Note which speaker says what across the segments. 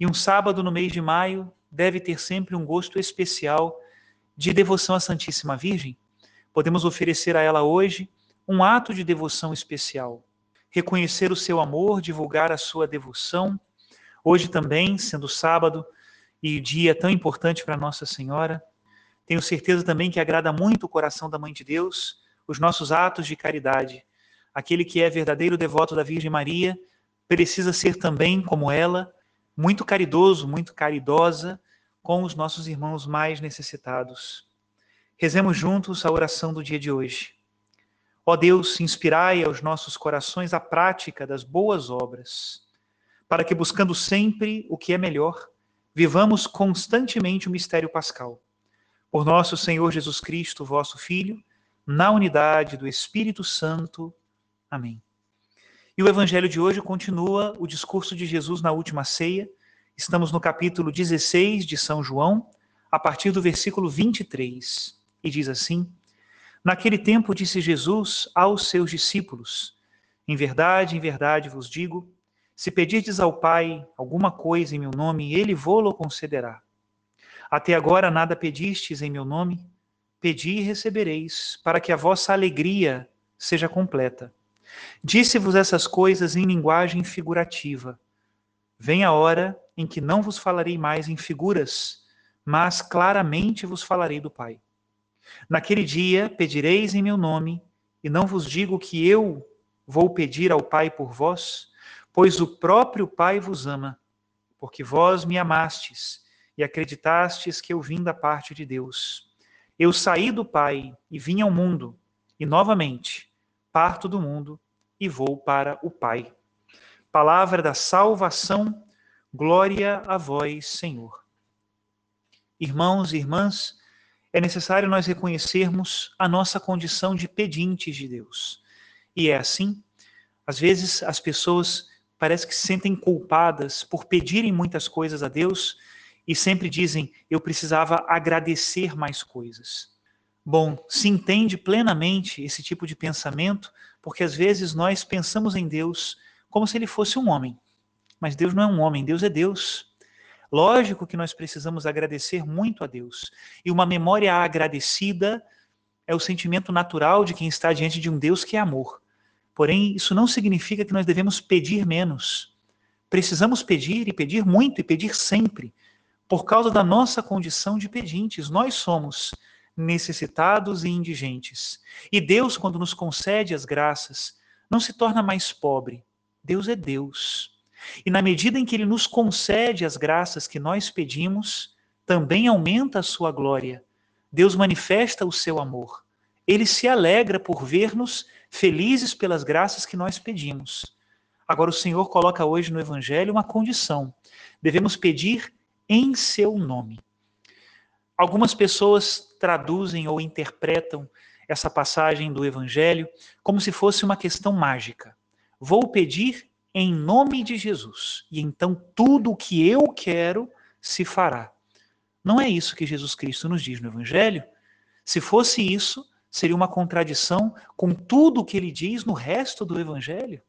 Speaker 1: e um sábado no mês de maio deve ter sempre um gosto especial de devoção à Santíssima Virgem. Podemos oferecer a ela hoje um ato de devoção especial. Reconhecer o seu amor, divulgar a sua devoção. Hoje também, sendo sábado e dia tão importante para Nossa Senhora, tenho certeza também que agrada muito o coração da Mãe de Deus os nossos atos de caridade. Aquele que é verdadeiro devoto da Virgem Maria precisa ser também, como ela, muito caridoso, muito caridosa com os nossos irmãos mais necessitados. Rezemos juntos a oração do dia de hoje. Ó Deus, inspirai aos nossos corações a prática das boas obras, para que, buscando sempre o que é melhor, vivamos constantemente o mistério pascal. Por nosso Senhor Jesus Cristo, vosso Filho, na unidade do Espírito Santo. Amém. E o evangelho de hoje continua o discurso de Jesus na última ceia. Estamos no capítulo 16 de São João, a partir do versículo 23. E diz assim: Naquele tempo disse Jesus aos seus discípulos: Em verdade, em verdade vos digo, se pedirdes ao Pai alguma coisa em meu nome, ele vô-lo concederá. Até agora nada pedistes em meu nome, pedi e recebereis, para que a vossa alegria seja completa. Disse-vos essas coisas em linguagem figurativa. Vem a hora em que não vos falarei mais em figuras, mas claramente vos falarei do Pai. Naquele dia pedireis em meu nome, e não vos digo que eu vou pedir ao Pai por vós, pois o próprio Pai vos ama, porque vós me amastes e acreditastes que eu vim da parte de Deus. Eu saí do Pai e vim ao mundo, e novamente parto do mundo e vou para o Pai. Palavra da salvação, glória a vós, Senhor. Irmãos e irmãs, é necessário nós reconhecermos a nossa condição de pedintes de Deus. E é assim, às vezes as pessoas parece que se sentem culpadas por pedirem muitas coisas a Deus e sempre dizem: eu precisava agradecer mais coisas. Bom, se entende plenamente esse tipo de pensamento, porque às vezes nós pensamos em Deus como se ele fosse um homem. Mas Deus não é um homem, Deus é Deus. Lógico que nós precisamos agradecer muito a Deus. E uma memória agradecida é o sentimento natural de quem está diante de um Deus que é amor. Porém, isso não significa que nós devemos pedir menos. Precisamos pedir e pedir muito e pedir sempre, por causa da nossa condição de pedintes. Nós somos necessitados e indigentes. E Deus, quando nos concede as graças, não se torna mais pobre. Deus é Deus. E na medida em que Ele nos concede as graças que nós pedimos, também aumenta a sua glória. Deus manifesta o seu amor. Ele se alegra por ver-nos felizes pelas graças que nós pedimos. Agora, o Senhor coloca hoje no Evangelho uma condição: devemos pedir em seu nome. Algumas pessoas traduzem ou interpretam essa passagem do Evangelho como se fosse uma questão mágica. Vou pedir em nome de Jesus, e então tudo o que eu quero se fará. Não é isso que Jesus Cristo nos diz no Evangelho. Se fosse isso, seria uma contradição com tudo o que ele diz no resto do Evangelho.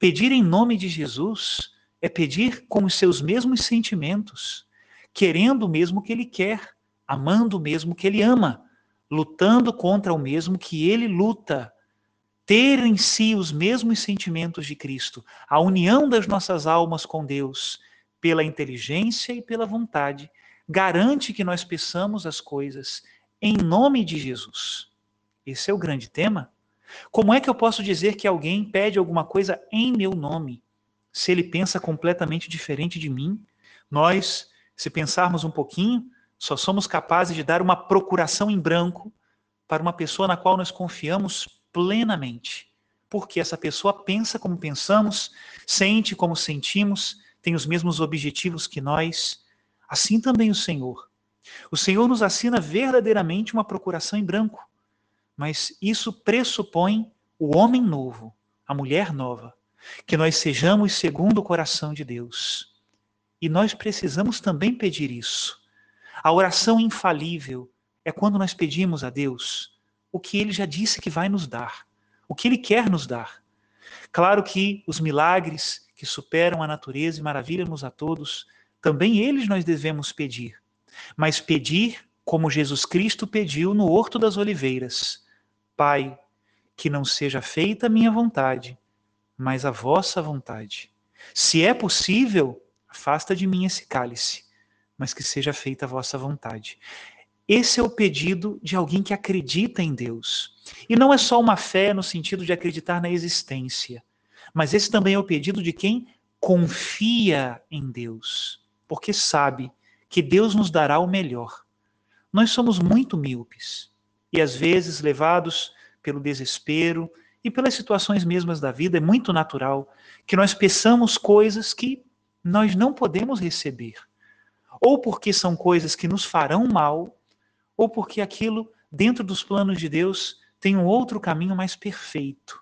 Speaker 1: Pedir em nome de Jesus é pedir com os seus mesmos sentimentos, querendo o mesmo que ele quer, amando o mesmo que ele ama, lutando contra o mesmo que ele luta. Ter em si os mesmos sentimentos de Cristo, a união das nossas almas com Deus, pela inteligência e pela vontade, garante que nós peçamos as coisas em nome de Jesus. Esse é o grande tema. Como é que eu posso dizer que alguém pede alguma coisa em meu nome, se ele pensa completamente diferente de mim? Nós, se pensarmos um pouquinho, só somos capazes de dar uma procuração em branco para uma pessoa na qual nós confiamos plenamente. Porque essa pessoa pensa como pensamos, sente como sentimos, tem os mesmos objetivos que nós. Assim também o Senhor. O Senhor nos assina verdadeiramente uma procuração em branco, mas isso pressupõe o homem novo, a mulher nova, que nós sejamos segundo o coração de Deus. E nós precisamos também pedir isso. A oração infalível é quando nós pedimos a Deus o que ele já disse que vai nos dar, o que ele quer nos dar. Claro que os milagres que superam a natureza e maravilham-nos a todos, também eles nós devemos pedir. Mas pedir como Jesus Cristo pediu no Horto das Oliveiras: Pai, que não seja feita a minha vontade, mas a vossa vontade. Se é possível, afasta de mim esse cálice, mas que seja feita a vossa vontade. Esse é o pedido de alguém que acredita em Deus. E não é só uma fé no sentido de acreditar na existência, mas esse também é o pedido de quem confia em Deus, porque sabe que Deus nos dará o melhor. Nós somos muito míopes e às vezes levados pelo desespero e pelas situações mesmas da vida, é muito natural que nós peçamos coisas que nós não podemos receber. Ou porque são coisas que nos farão mal, ou porque aquilo, dentro dos planos de Deus, tem um outro caminho mais perfeito.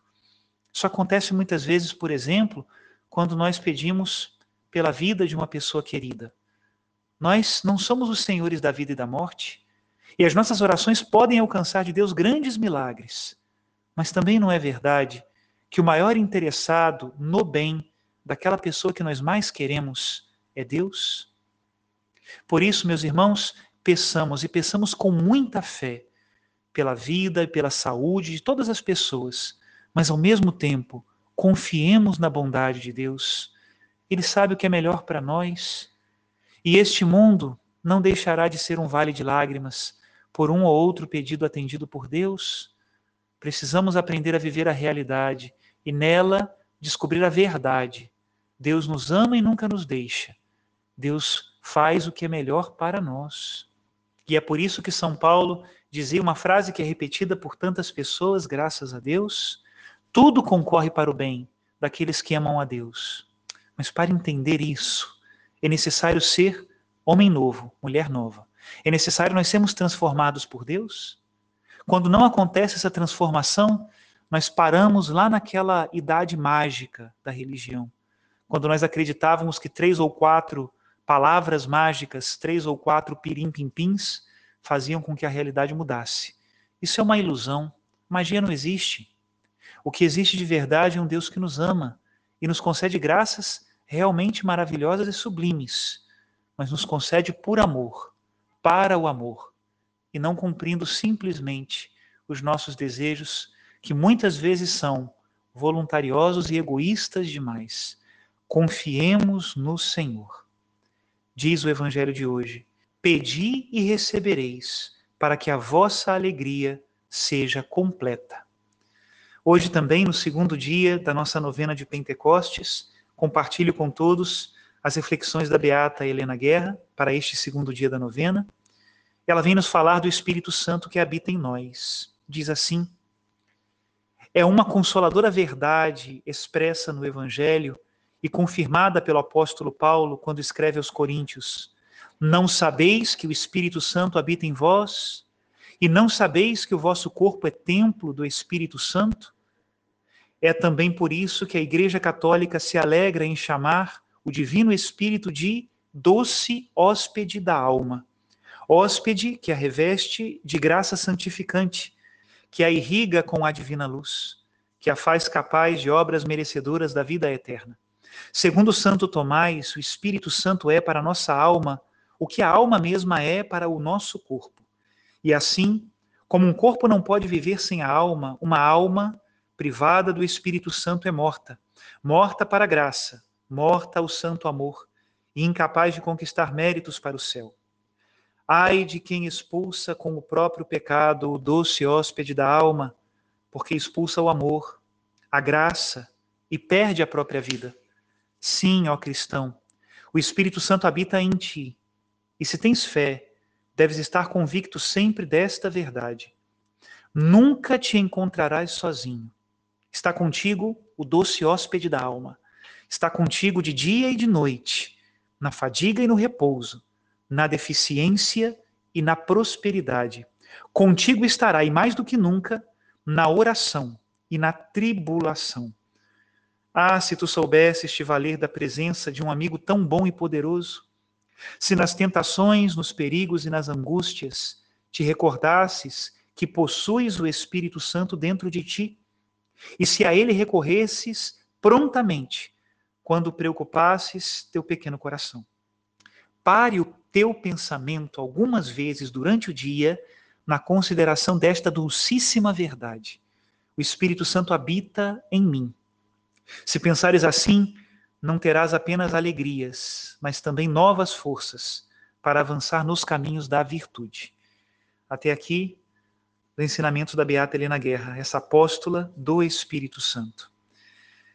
Speaker 1: Isso acontece muitas vezes, por exemplo, quando nós pedimos pela vida de uma pessoa querida. Nós não somos os senhores da vida e da morte, e as nossas orações podem alcançar de Deus grandes milagres. Mas também não é verdade que o maior interessado no bem daquela pessoa que nós mais queremos é Deus? Por isso, meus irmãos, peçamos e peçamos com muita fé pela vida e pela saúde de todas as pessoas, mas ao mesmo tempo, confiemos na bondade de Deus. Ele sabe o que é melhor para nós. E este mundo não deixará de ser um vale de lágrimas por um ou outro pedido atendido por Deus. Precisamos aprender a viver a realidade e nela descobrir a verdade. Deus nos ama e nunca nos deixa. Deus faz o que é melhor para nós. E é por isso que São Paulo dizia uma frase que é repetida por tantas pessoas, graças a Deus: tudo concorre para o bem daqueles que amam a Deus. Mas para entender isso, é necessário ser homem novo, mulher nova. É necessário nós sermos transformados por Deus? Quando não acontece essa transformação, nós paramos lá naquela idade mágica da religião, quando nós acreditávamos que três ou quatro palavras mágicas, três ou quatro pirim-pim-pins, faziam com que a realidade mudasse. Isso é uma ilusão. Magia não existe. O que existe de verdade é um Deus que nos ama e nos concede graças realmente maravilhosas e sublimes, mas nos concede por amor, para o amor, e não cumprindo simplesmente os nossos desejos, que muitas vezes são voluntariosos e egoístas demais. Confiemos no Senhor. Diz o Evangelho de hoje: Pedi e recebereis, para que a vossa alegria seja completa. Hoje também, no segundo dia da nossa novena de Pentecostes, compartilho com todos as reflexões da Beata Helena Guerra para este segundo dia da novena. Ela vem nos falar do Espírito Santo que habita em nós. Diz assim: É uma consoladora verdade expressa no Evangelho e confirmada pelo apóstolo Paulo quando escreve aos Coríntios: Não sabeis que o Espírito Santo habita em vós? E não sabeis que o vosso corpo é templo do Espírito Santo? É também por isso que a Igreja Católica se alegra em chamar o Divino Espírito de doce hóspede da alma, hóspede que a reveste de graça santificante, que a irriga com a divina luz, que a faz capaz de obras merecedoras da vida eterna. Segundo Santo Tomás, o Espírito Santo é para a nossa alma o que a alma mesma é para o nosso corpo. E assim, como um corpo não pode viver sem a alma, uma alma privada do Espírito Santo é morta, morta para a graça, morta ao santo amor e incapaz de conquistar méritos para o céu. Ai de quem expulsa com o próprio pecado o doce hóspede da alma, porque expulsa o amor, a graça e perde a própria vida. Sim, ó cristão, o Espírito Santo habita em ti. E se tens fé, deves estar convicto sempre desta verdade. Nunca te encontrarás sozinho. Está contigo o doce hóspede da alma. Está contigo de dia e de noite, na fadiga e no repouso, na deficiência e na prosperidade. Contigo estará, e mais do que nunca, na oração e na tribulação. Ah, se tu soubesses te valer da presença de um amigo tão bom e poderoso, se nas tentações, nos perigos e nas angústias te recordasses que possuis o Espírito Santo dentro de ti, e se a ele recorresses prontamente, quando preocupasses teu pequeno coração. Pare o teu pensamento algumas vezes durante o dia na consideração desta dulcíssima verdade. O Espírito Santo habita em mim se pensares assim, não terás apenas alegrias, mas também novas forças para avançar nos caminhos da virtude. Até aqui, o ensinamento da Beata Helena Guerra, essa apóstola do Espírito Santo.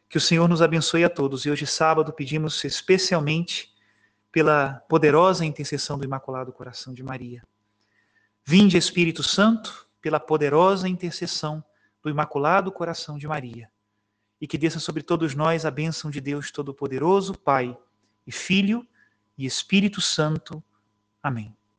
Speaker 1: Que o Senhor nos abençoe a todos e hoje, sábado, pedimos especialmente pela poderosa intercessão do Imaculado Coração de Maria. Vinde, Espírito Santo, pela poderosa intercessão do Imaculado Coração de Maria e que desça sobre todos nós a bênção de Deus Todo-Poderoso, Pai e Filho e Espírito Santo. Amém.